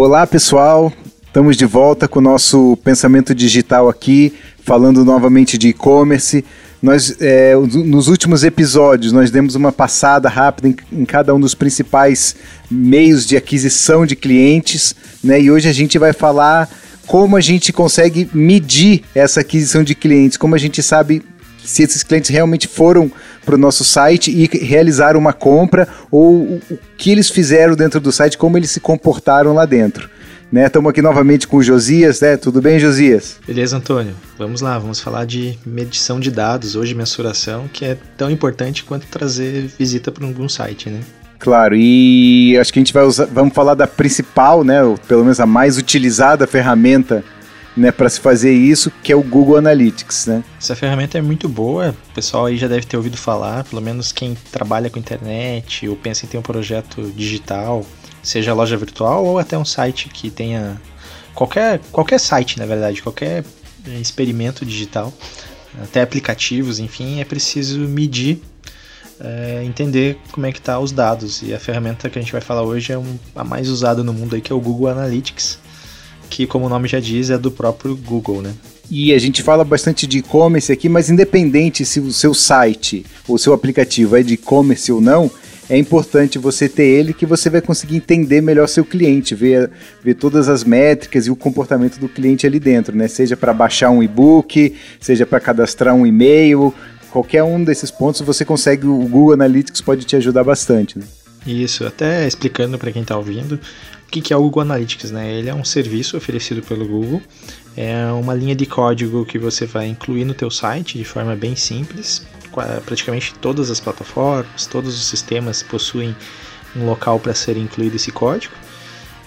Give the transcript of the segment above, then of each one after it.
Olá, pessoal. Estamos de volta com o nosso pensamento digital aqui, falando novamente de e-commerce. Nós, é, nos últimos episódios, nós demos uma passada rápida em, em, cada um dos principais meios de aquisição de clientes, né? E hoje a gente vai falar como a gente consegue medir essa aquisição de clientes, como a gente sabe se esses clientes realmente foram para o nosso site e realizaram uma compra ou o, que eles fizeram dentro do site, como eles se comportaram lá dentro. Estamos né, aqui novamente com o Josias, né? Tudo bem, Josias? Beleza, Antônio. Vamos lá, vamos falar de medição de dados, hoje mensuração, que é tão importante quanto trazer visita para algum site, né? Claro, e acho que a gente vai usar, vamos falar da principal, né, ou pelo menos a mais utilizada ferramenta né, para se fazer isso, que é o Google Analytics, né? Essa ferramenta é muito boa, o pessoal aí já deve ter ouvido falar, pelo menos quem trabalha com internet ou pensa em ter um projeto digital, seja loja virtual ou até um site que tenha qualquer qualquer site, na verdade, qualquer experimento digital, até aplicativos, enfim, é preciso medir é, entender como é que tá os dados. E a ferramenta que a gente vai falar hoje é um, a mais usada no mundo aí, que é o Google Analytics que, como o nome já diz, é do próprio Google, né? E a gente fala bastante de e-commerce aqui, mas independente se o seu site ou seu aplicativo é de e-commerce ou não, é importante você ter ele que você vai conseguir entender melhor seu cliente, ver, ver todas as métricas e o comportamento do cliente ali dentro, né? Seja para baixar um e-book, seja para cadastrar um e-mail, qualquer um desses pontos você consegue, o Google Analytics pode te ajudar bastante. Né? Isso, até explicando para quem está ouvindo, o que é o Google Analytics? Né? Ele é um serviço oferecido pelo Google, é uma linha de código que você vai incluir no teu site de forma bem simples. Praticamente todas as plataformas, todos os sistemas possuem um local para ser incluído esse código.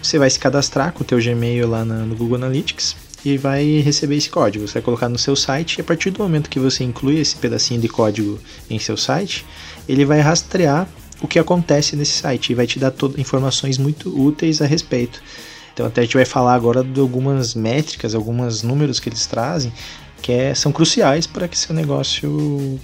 Você vai se cadastrar com o teu Gmail lá no Google Analytics e vai receber esse código. Você vai colocar no seu site e a partir do momento que você inclui esse pedacinho de código em seu site, ele vai rastrear o que acontece nesse site e vai te dar todas informações muito úteis a respeito. Então até a gente vai falar agora de algumas métricas, alguns números que eles trazem que é, são cruciais para que seu negócio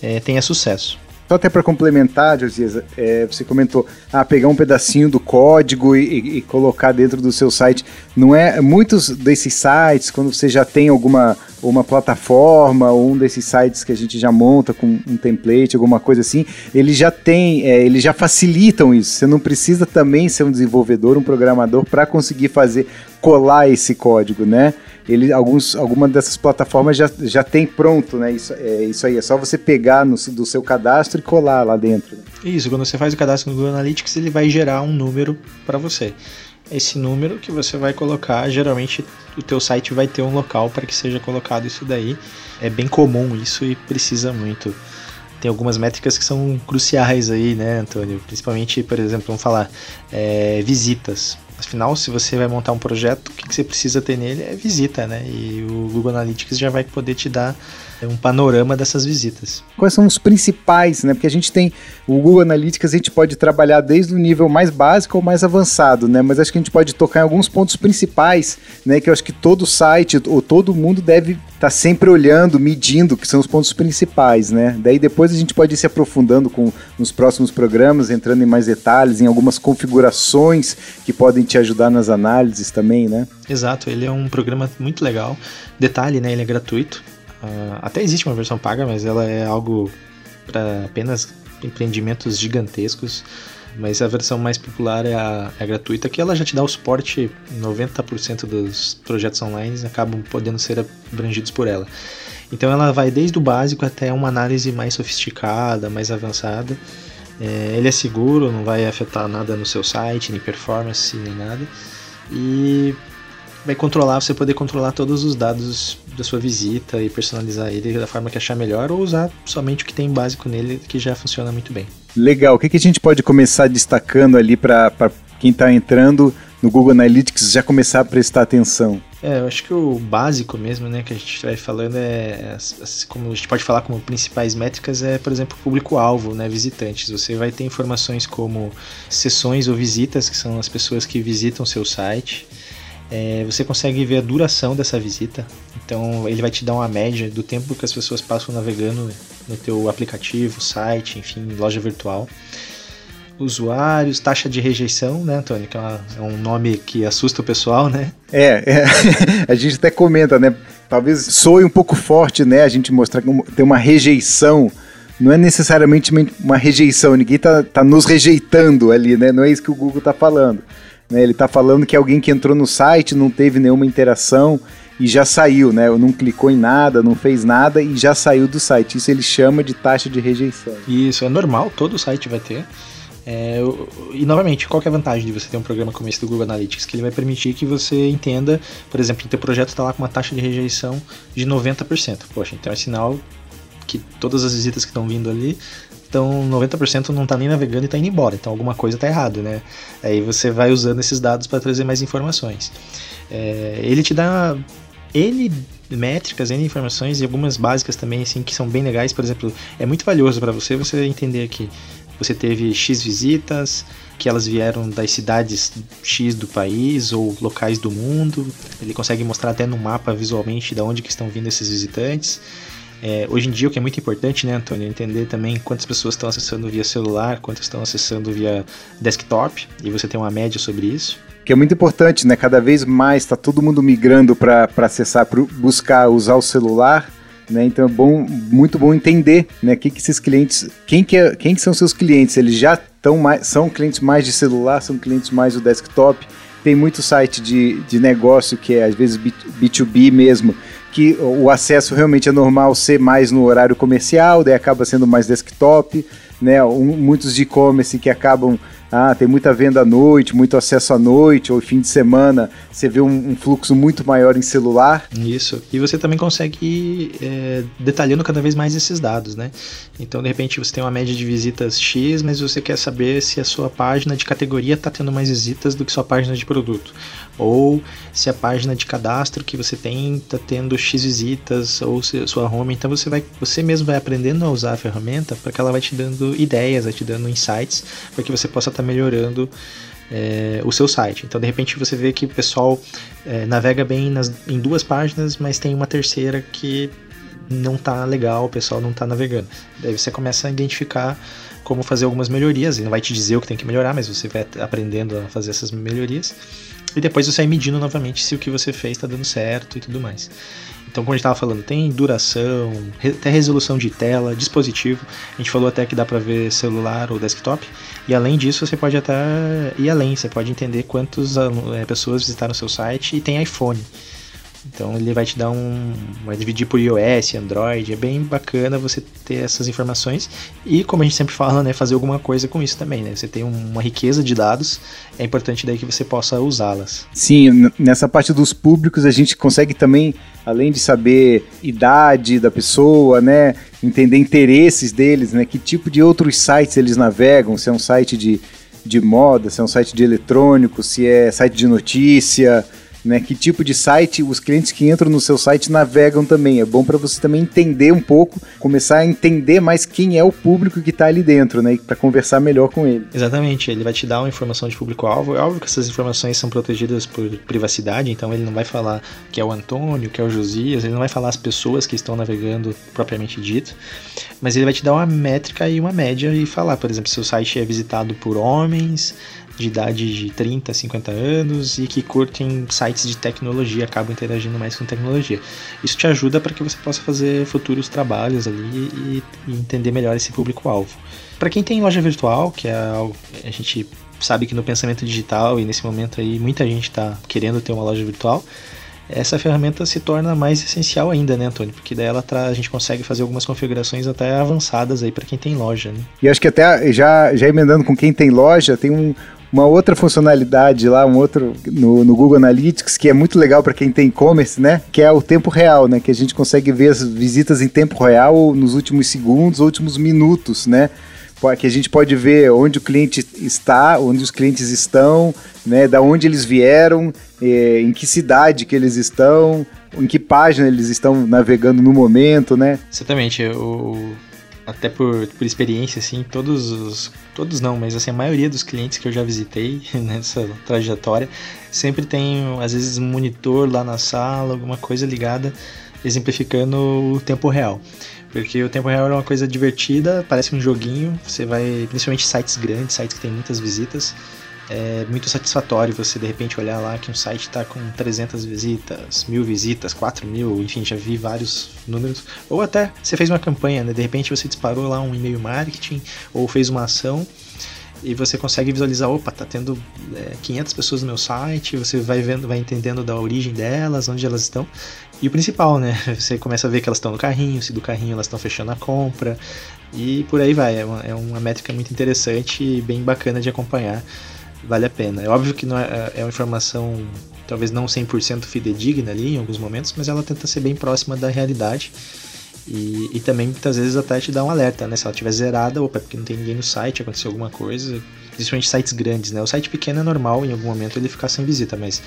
é, tenha sucesso. Só até para complementar, Josias, é, você comentou, ah, pegar um pedacinho do código e, e, e, colocar dentro do seu site. Não é muitos desses sites, quando você já tem alguma uma plataforma ou um desses sites que a gente já monta com um template, alguma coisa assim, eles já tem, é, eles já facilitam isso. Você não precisa também ser um desenvolvedor, um programador para conseguir fazer colar esse código, né? ele, alguns, alguma dessas plataformas já, já tem pronto, né? Isso, é, isso aí, é só você pegar no, do seu cadastro e colar lá dentro. Né? Isso, quando você faz o cadastro no Google Analytics, ele vai gerar um número para você. Esse número que você vai colocar, geralmente o teu site vai ter um local para que seja colocado isso daí. É bem comum isso e precisa muito. Tem algumas métricas que são cruciais aí, né, Antônio? Principalmente, por exemplo, vamos falar é, visitas. Afinal, se você vai montar um projeto, o que você precisa ter nele é visita, né? E o Google Analytics já vai poder te dar um panorama dessas visitas. Quais são os principais, né? Porque a gente tem o Google Analytics, a gente pode trabalhar desde o nível mais básico ao mais avançado, né? Mas acho que a gente pode tocar em alguns pontos principais, né? Que eu acho que todo site ou todo mundo deve estar tá sempre olhando, medindo, que são os pontos principais, né? Daí depois a gente pode ir se aprofundando com nos próximos programas, entrando em mais detalhes, em algumas configurações que podem te ajudar nas análises também, né? Exato, ele é um programa muito legal. Detalhe, né? Ele é gratuito. Uh, até existe uma versão paga, mas ela é algo para apenas empreendimentos gigantescos. Mas a versão mais popular é a, é a, gratuita, que ela já te dá o suporte. 90% dos projetos online acabam podendo ser abrangidos por ela. Então ela vai desde o básico até uma análise mais sofisticada, mais avançada. É, ele é seguro, não vai afetar nada no seu site, nem performance, nem nada. E vai controlar, você poder controlar todos os dados da sua visita e personalizar ele da forma que achar melhor ou usar somente o que tem básico nele que já funciona muito bem. Legal. O que, que a gente pode começar destacando ali para quem está entrando no Google Analytics já começar a prestar atenção? É, eu acho que o básico mesmo, né, que a gente vai falando é, como a gente pode falar como principais métricas é, por exemplo, público-alvo, né, visitantes. Você vai ter informações como sessões ou visitas, que são as pessoas que visitam seu site. É, você consegue ver a duração dessa visita. Então ele vai te dar uma média do tempo que as pessoas passam navegando no teu aplicativo, site, enfim, loja virtual. usuários, taxa de rejeição, né, Antônio? Que é, uma, é um nome que assusta o pessoal, né? É, é a gente até comenta, né? Talvez soe um pouco forte, né? A gente mostrar que tem uma rejeição não é necessariamente uma rejeição, ninguém tá, tá nos rejeitando ali, né? Não é isso que o Google tá falando. Né? Ele está falando que alguém que entrou no site não teve nenhuma interação e já saiu, né? Não clicou em nada, não fez nada e já saiu do site. Isso ele chama de taxa de rejeição. Isso, é normal, todo site vai ter. É, e novamente, qual é a vantagem de você ter um programa como esse do Google Analytics? Que ele vai permitir que você entenda, por exemplo, que teu projeto está lá com uma taxa de rejeição de 90%. Poxa, então é sinal que todas as visitas que estão vindo ali então 90% não está nem navegando e está indo embora. Então alguma coisa está errado, né? Aí você vai usando esses dados para trazer mais informações. É, ele te dá N métricas, N informações e algumas básicas também, assim, que são bem legais. Por exemplo, é muito valioso para você você entender que você teve X visitas, que elas vieram das cidades X do país ou locais do mundo. Ele consegue mostrar até no mapa visualmente de onde que estão vindo esses visitantes. É, hoje em dia, o que é muito importante, né, Antônio, é entender também quantas pessoas estão acessando via celular, quantas estão acessando via desktop, e você tem uma média sobre isso. Que é muito importante, né? Cada vez mais está todo mundo migrando para acessar, para buscar usar o celular. Né? Então é bom, muito bom entender, né? Que, que esses clientes, quem que, é, quem que são seus clientes? Eles já estão mais, são clientes mais de celular, são clientes mais do desktop. Tem muito site de, de negócio que é às vezes B2B mesmo, que o acesso realmente é normal ser mais no horário comercial, daí acaba sendo mais desktop, né? Um, muitos de e-commerce que acabam ah, tem muita venda à noite, muito acesso à noite ou fim de semana, você vê um, um fluxo muito maior em celular. Isso. E você também consegue é, detalhando cada vez mais esses dados, né? Então, de repente, você tem uma média de visitas X, mas você quer saber se a sua página de categoria está tendo mais visitas do que sua página de produto. Ou se a página de cadastro que você tem está tendo X visitas, ou se a sua home. Então, você, vai, você mesmo vai aprendendo a usar a ferramenta para que ela vai te dando ideias, vai te dando insights, para que você possa estar tá melhorando é, o seu site. Então, de repente, você vê que o pessoal é, navega bem nas, em duas páginas, mas tem uma terceira que não está legal, o pessoal não está navegando. Daí você começa a identificar como fazer algumas melhorias. Ele não vai te dizer o que tem que melhorar, mas você vai aprendendo a fazer essas melhorias. E depois você vai medindo novamente se o que você fez está dando certo e tudo mais. Então, como a gente estava falando, tem duração, até resolução de tela, dispositivo. A gente falou até que dá para ver celular ou desktop. E além disso, você pode até ir além. Você pode entender quantas é, pessoas visitaram o seu site e tem iPhone. Então ele vai te dar um. vai dividir por iOS, Android. É bem bacana você ter essas informações. E como a gente sempre fala, né, fazer alguma coisa com isso também. Né? Você tem uma riqueza de dados, é importante daí que você possa usá-las. Sim, nessa parte dos públicos a gente consegue também, além de saber idade da pessoa, né? Entender interesses deles, né? Que tipo de outros sites eles navegam, se é um site de, de moda, se é um site de eletrônico, se é site de notícia né? Que tipo de site os clientes que entram no seu site navegam também. É bom para você também entender um pouco, começar a entender mais quem é o público que está ali dentro, né? Para conversar melhor com ele. Exatamente, ele vai te dar uma informação de público-alvo. É óbvio que essas informações são protegidas por privacidade, então ele não vai falar que é o Antônio, que é o Josias, ele não vai falar as pessoas que estão navegando propriamente dito, mas ele vai te dar uma métrica e uma média e falar, por exemplo, se o site é visitado por homens, de idade de 30, 50 anos e que curtem sites de tecnologia, acabam interagindo mais com tecnologia. Isso te ajuda para que você possa fazer futuros trabalhos ali e, e entender melhor esse público-alvo. Para quem tem loja virtual, que é algo a gente sabe que no pensamento digital e nesse momento aí muita gente está querendo ter uma loja virtual, essa ferramenta se torna mais essencial ainda, né, Antônio? Porque daí ela a gente consegue fazer algumas configurações até avançadas aí para quem tem loja, né? E acho que até já, já emendando com quem tem loja, tem um, uma outra funcionalidade lá, um outro no, no Google Analytics que é muito legal para quem tem e-commerce, né? Que é o tempo real, né? Que a gente consegue ver as visitas em tempo real nos últimos segundos, últimos minutos, né? que a gente pode ver onde o cliente está, onde os clientes estão, né, da onde eles vieram, eh, em que cidade que eles estão, em que página eles estão navegando no momento, né? Exatamente. O, até por, por experiência, assim, todos os. Todos não, mas assim, a maioria dos clientes que eu já visitei nessa trajetória sempre tem, às vezes, um monitor lá na sala, alguma coisa ligada exemplificando o tempo real. Porque o tempo real é uma coisa divertida, parece um joguinho, você vai, principalmente sites grandes, sites que tem muitas visitas, é muito satisfatório você de repente olhar lá que um site está com 300 visitas, mil visitas, 4 mil, enfim, já vi vários números. Ou até você fez uma campanha, né? De repente você disparou lá um e-mail marketing ou fez uma ação e você consegue visualizar, opa, tá tendo é, 500 pessoas no meu site, você vai vendo, vai entendendo da origem delas, onde elas estão. E o principal, né? Você começa a ver que elas estão no carrinho, se do carrinho elas estão fechando a compra e por aí vai. É uma, é uma métrica muito interessante e bem bacana de acompanhar. Vale a pena. É óbvio que não é, é uma informação talvez não 100% fidedigna ali em alguns momentos, mas ela tenta ser bem próxima da realidade e, e, também muitas vezes até te dá um alerta, né? Se ela estiver zerada, opa, é porque não tem ninguém no site, aconteceu alguma coisa. Principalmente sites grandes, né? O site pequeno é normal em algum momento ele ficar sem visita, mas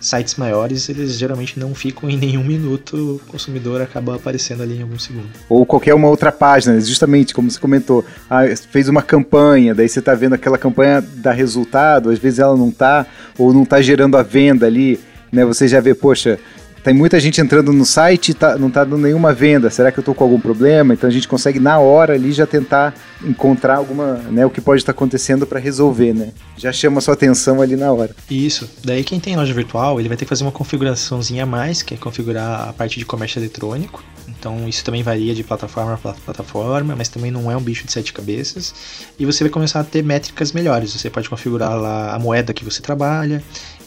sites maiores, eles geralmente não ficam em nenhum minuto, o consumidor acaba aparecendo ali em algum segundo. Ou qualquer uma outra página, justamente como você comentou, ah, fez uma campanha, daí você está vendo aquela campanha dar resultado, às vezes ela não está, ou não está gerando a venda ali, né? Você já vê, poxa, tem muita gente entrando no site e tá, não está dando nenhuma venda. Será que eu estou com algum problema? Então a gente consegue na hora ali já tentar encontrar alguma, né, o que pode estar tá acontecendo para resolver, né? Já chama sua atenção ali na hora. Isso. Daí quem tem loja virtual, ele vai ter que fazer uma configuraçãozinha a mais, que é configurar a parte de comércio eletrônico. Então isso também varia de plataforma para plataforma, mas também não é um bicho de sete cabeças. E você vai começar a ter métricas melhores. Você pode configurar lá a moeda que você trabalha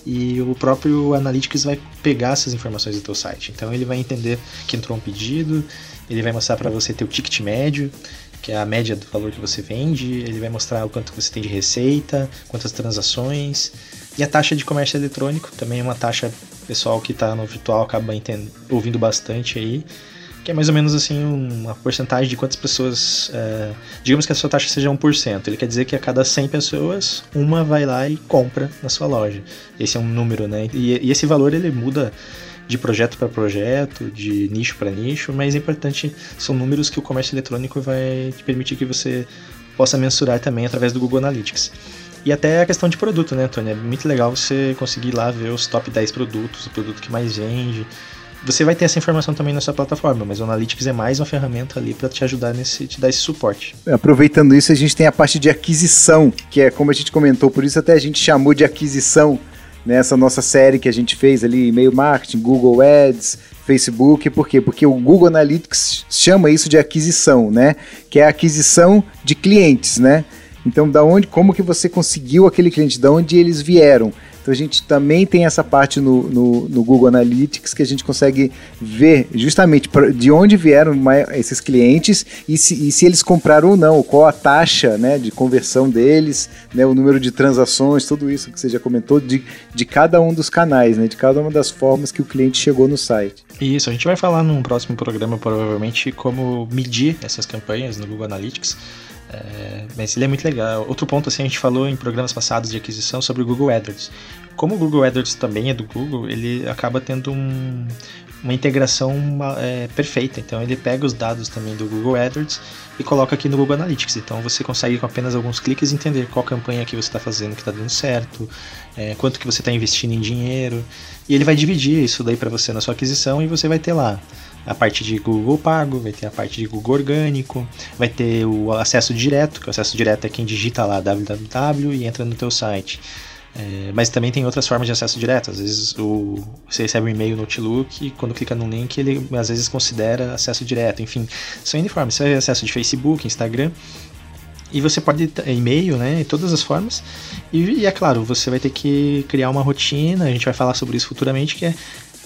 e o próprio Analytics vai pegar essas informações do teu site. Então ele vai entender que entrou um pedido, ele vai mostrar para você teu ticket médio, que é a média do valor que você vende, ele vai mostrar o quanto você tem de receita, quantas transações, e a taxa de comércio eletrônico também é uma taxa pessoal que está no virtual acaba ouvindo bastante aí que é mais ou menos assim uma porcentagem de quantas pessoas. É, digamos que a sua taxa seja 1%. Ele quer dizer que a cada 100 pessoas, uma vai lá e compra na sua loja. Esse é um número, né? E, e esse valor ele muda de projeto para projeto, de nicho para nicho, mas é importante, são números que o comércio eletrônico vai te permitir que você possa mensurar também através do Google Analytics. E até a questão de produto, né, Antônio? É muito legal você conseguir lá ver os top 10 produtos, o produto que mais vende, você vai ter essa informação também na sua plataforma, mas o Analytics é mais uma ferramenta ali para te ajudar nesse, te dar esse suporte. Aproveitando isso, a gente tem a parte de aquisição, que é como a gente comentou, por isso até a gente chamou de aquisição nessa nossa série que a gente fez ali, e-mail marketing, Google Ads, Facebook, por quê? Porque o Google Analytics chama isso de aquisição, né? Que é a aquisição de clientes, né? Então, da onde, como que você conseguiu aquele cliente, da onde eles vieram? Então a gente também tem essa parte no, no, no Google Analytics que a gente consegue ver justamente de onde vieram esses clientes e se, e se eles compraram ou não, qual a taxa né, de conversão deles, né, o número de transações, tudo isso que você já comentou, de, de cada um dos canais, né, de cada uma das formas que o cliente chegou no site. Isso, a gente vai falar num próximo programa provavelmente como medir essas campanhas no Google Analytics. É, mas ele é muito legal. Outro ponto, assim, a gente falou em programas passados de aquisição sobre o Google AdWords. Como o Google AdWords também é do Google, ele acaba tendo um, uma integração é, perfeita. Então ele pega os dados também do Google AdWords e coloca aqui no Google Analytics. Então você consegue com apenas alguns cliques entender qual campanha que você está fazendo que está dando certo, é, quanto que você está investindo em dinheiro. E ele vai dividir isso daí para você na sua aquisição e você vai ter lá a parte de Google Pago, vai ter a parte de Google Orgânico, vai ter o acesso direto, que o acesso direto é quem digita lá www e entra no teu site. É, mas também tem outras formas de acesso direto. Às vezes o, você recebe um e-mail no Outlook e quando clica no link ele às vezes considera acesso direto. Enfim, são uniformes. Você vai acesso de Facebook, Instagram. E você pode e-mail, né? Todas as formas. E, e, é claro, você vai ter que criar uma rotina. A gente vai falar sobre isso futuramente, que é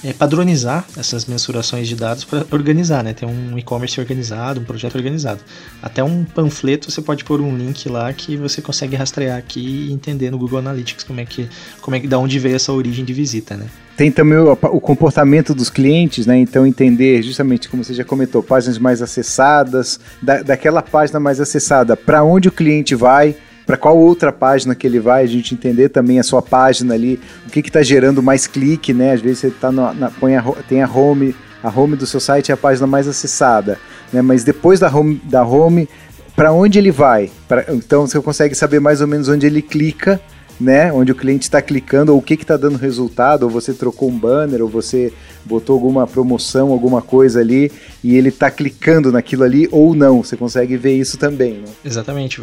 é, padronizar essas mensurações de dados para organizar, né? Ter um e-commerce organizado, um projeto organizado. Até um panfleto você pode pôr um link lá que você consegue rastrear aqui e entender no Google Analytics como é que, como é que, da onde veio essa origem de visita, né? Tem também o, o comportamento dos clientes, né? Então entender justamente como você já comentou, páginas mais acessadas, da, daquela página mais acessada, para onde o cliente vai para qual outra página que ele vai, a gente entender também a sua página ali, o que está gerando mais clique, né? Às vezes você tá na, na, põe a, tem a home, a home do seu site é a página mais acessada, né? Mas depois da home, da home para onde ele vai? Pra, então você consegue saber mais ou menos onde ele clica né? Onde o cliente está clicando, ou o que está dando resultado, ou você trocou um banner, ou você botou alguma promoção, alguma coisa ali, e ele está clicando naquilo ali ou não. Você consegue ver isso também, né? Exatamente.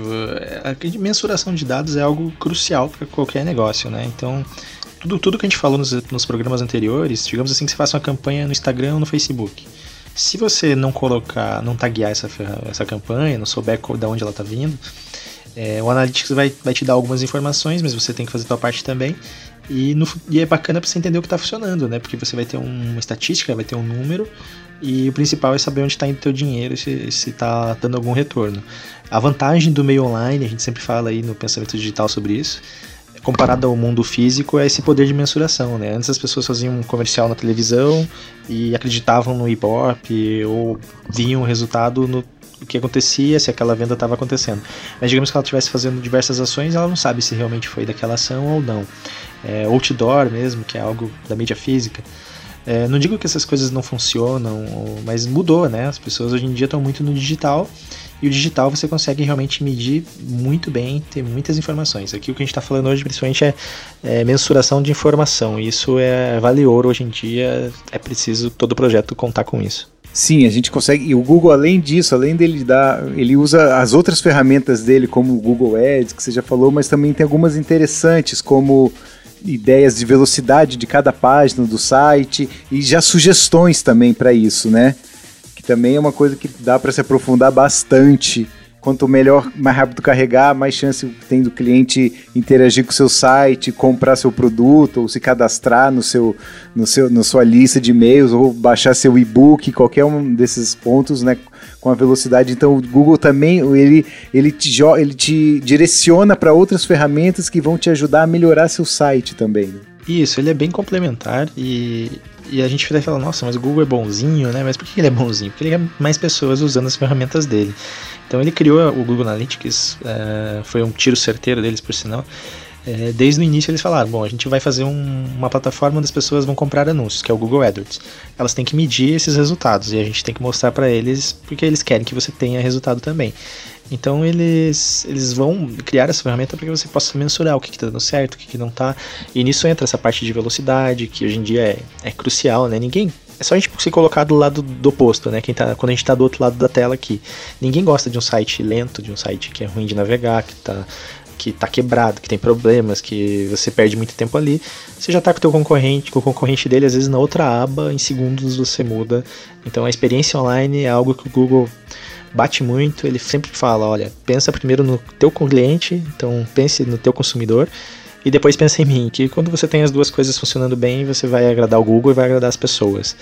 A mensuração de dados é algo crucial para qualquer negócio, né? Então, tudo, tudo que a gente falou nos, nos programas anteriores, digamos assim que você faça uma campanha no Instagram ou no Facebook. Se você não colocar, não taguear essa, essa campanha, não souber de onde ela está vindo, é, o Analytics vai, vai te dar algumas informações, mas você tem que fazer a sua parte também. E, no, e é bacana para você entender o que está funcionando, né? Porque você vai ter uma estatística, vai ter um número, e o principal é saber onde está indo o teu dinheiro se está dando algum retorno. A vantagem do meio online, a gente sempre fala aí no pensamento digital sobre isso, comparado ao mundo físico, é esse poder de mensuração, né? Antes as pessoas faziam um comercial na televisão e acreditavam no Ibope ou viam o resultado no o que acontecia, se aquela venda estava acontecendo. Mas digamos que ela estivesse fazendo diversas ações, ela não sabe se realmente foi daquela ação ou não. É, outdoor mesmo, que é algo da mídia física. É, não digo que essas coisas não funcionam, mas mudou, né? As pessoas hoje em dia estão muito no digital e o digital você consegue realmente medir muito bem, ter muitas informações. Aqui o que a gente está falando hoje principalmente é, é, mensuração de informação. Isso é vale ouro hoje em dia, é preciso todo projeto contar com isso. Sim, a gente consegue. E o Google, além disso, além dele dar. Ele usa as outras ferramentas dele, como o Google Ads, que você já falou, mas também tem algumas interessantes, como ideias de velocidade de cada página do site e já sugestões também para isso, né? Que também é uma coisa que dá para se aprofundar bastante Quanto melhor, mais rápido carregar, mais chance tem do cliente interagir com o seu site, comprar seu produto, ou se cadastrar no seu, no seu, na sua lista de e-mails, ou baixar seu e-book, qualquer um desses pontos, né? Com a velocidade. Então o Google também ele, ele, te, ele te direciona para outras ferramentas que vão te ajudar a melhorar seu site também. Né? Isso, ele é bem complementar e, e a gente vai falar, nossa, mas o Google é bonzinho, né? Mas por que ele é bonzinho? Porque ele é mais pessoas usando as ferramentas dele. Então ele criou o Google Analytics, é, foi um tiro certeiro deles, por sinal. É, desde o início eles falaram, bom, a gente vai fazer um, uma plataforma onde as pessoas vão comprar anúncios, que é o Google AdWords. Elas têm que medir esses resultados e a gente tem que mostrar para eles porque eles querem que você tenha resultado também. Então eles, eles vão criar essa ferramenta para que você possa mensurar o que está dando certo, o que, que não está. E nisso entra essa parte de velocidade, que hoje em dia é, é crucial, né? Ninguém. É só a gente se colocar do lado do oposto, né? Quem tá, quando a gente está do outro lado da tela aqui. Ninguém gosta de um site lento, de um site que é ruim de navegar, que está que tá quebrado, que tem problemas, que você perde muito tempo ali, você já está com o teu concorrente, com o concorrente dele, às vezes na outra aba, em segundos você muda. Então a experiência online é algo que o Google bate muito, ele sempre fala, olha, pensa primeiro no teu cliente, então pense no teu consumidor e depois pensa em mim, que quando você tem as duas coisas funcionando bem, você vai agradar o Google e vai agradar as pessoas.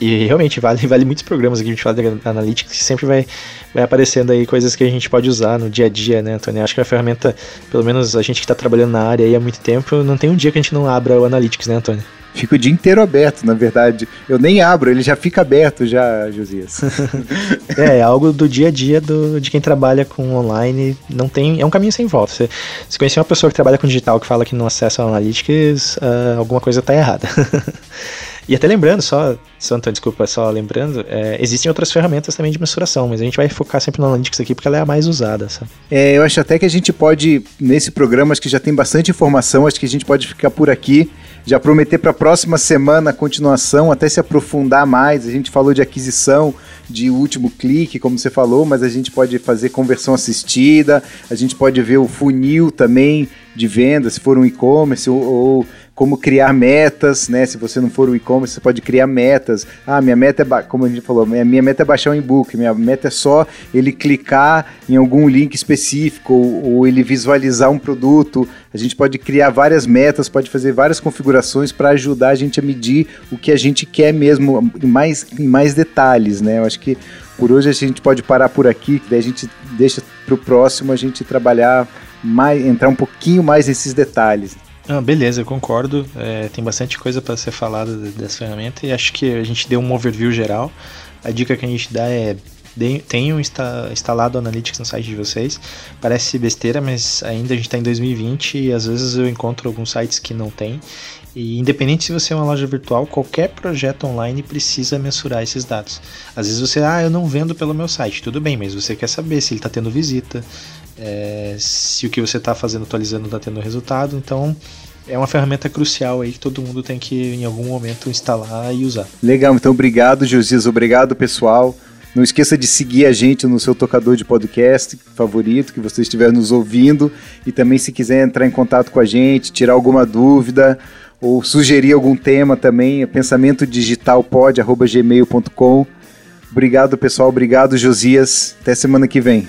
E realmente vale, vale muitos programas aqui, a gente fala de Analytics, que sempre vai, vai aparecendo aí coisas que a gente pode usar no dia a dia, né, Antônio? Acho que a ferramenta, pelo menos a gente que está trabalhando na área aí há muito tempo, não tem um dia que a gente não abra o Analytics, né, Antônio? Fica o dia inteiro aberto, na verdade. Eu nem abro, ele já fica aberto já, Josias. é, é algo do dia a dia do, de quem trabalha com online. Não tem, é um caminho sem volta. Você, se conhecer uma pessoa que trabalha com digital que fala que não acessa Analytics, uh, alguma coisa está errada. E até lembrando, só, só desculpa, só lembrando, é, existem outras ferramentas também de mensuração, mas a gente vai focar sempre no Analytics aqui porque ela é a mais usada. Sabe? É, eu acho até que a gente pode, nesse programa, acho que já tem bastante informação, acho que a gente pode ficar por aqui já prometer para a próxima semana a continuação, até se aprofundar mais. A gente falou de aquisição de último clique, como você falou, mas a gente pode fazer conversão assistida, a gente pode ver o funil também de venda, se for um e-commerce, ou, ou como criar metas, né? Se você não for um e-commerce, você pode criar metas. Ah, minha meta é, como a gente falou, minha, minha meta é baixar um e-book, minha meta é só ele clicar em algum link específico ou, ou ele visualizar um produto. A gente pode criar várias metas, pode fazer várias configurações para ajudar a gente a medir o que a gente quer mesmo em mais, em mais detalhes, né? Eu acho que por hoje a gente pode parar por aqui, daí a gente deixa para o próximo a gente trabalhar mais, entrar um pouquinho mais nesses detalhes. Ah, beleza, eu concordo. É, tem bastante coisa para ser falada dessa ferramenta e acho que a gente deu um overview geral. A dica que a gente dá é tenham instalado Analytics no site de vocês. Parece besteira, mas ainda a gente está em 2020 e às vezes eu encontro alguns sites que não tem. E independente se você é uma loja virtual, qualquer projeto online precisa mensurar esses dados. Às vezes você, ah, eu não vendo pelo meu site, tudo bem, mas você quer saber se ele está tendo visita, é, se o que você está fazendo, atualizando, está tendo resultado. Então, é uma ferramenta crucial aí que todo mundo tem que, em algum momento, instalar e usar. Legal, então obrigado, Josias. Obrigado, pessoal. Não esqueça de seguir a gente no seu tocador de podcast favorito que você estiver nos ouvindo. E também, se quiser entrar em contato com a gente, tirar alguma dúvida ou sugerir algum tema também, é pensamentodigitalpod.gmail.com. Obrigado, pessoal. Obrigado, Josias. Até semana que vem.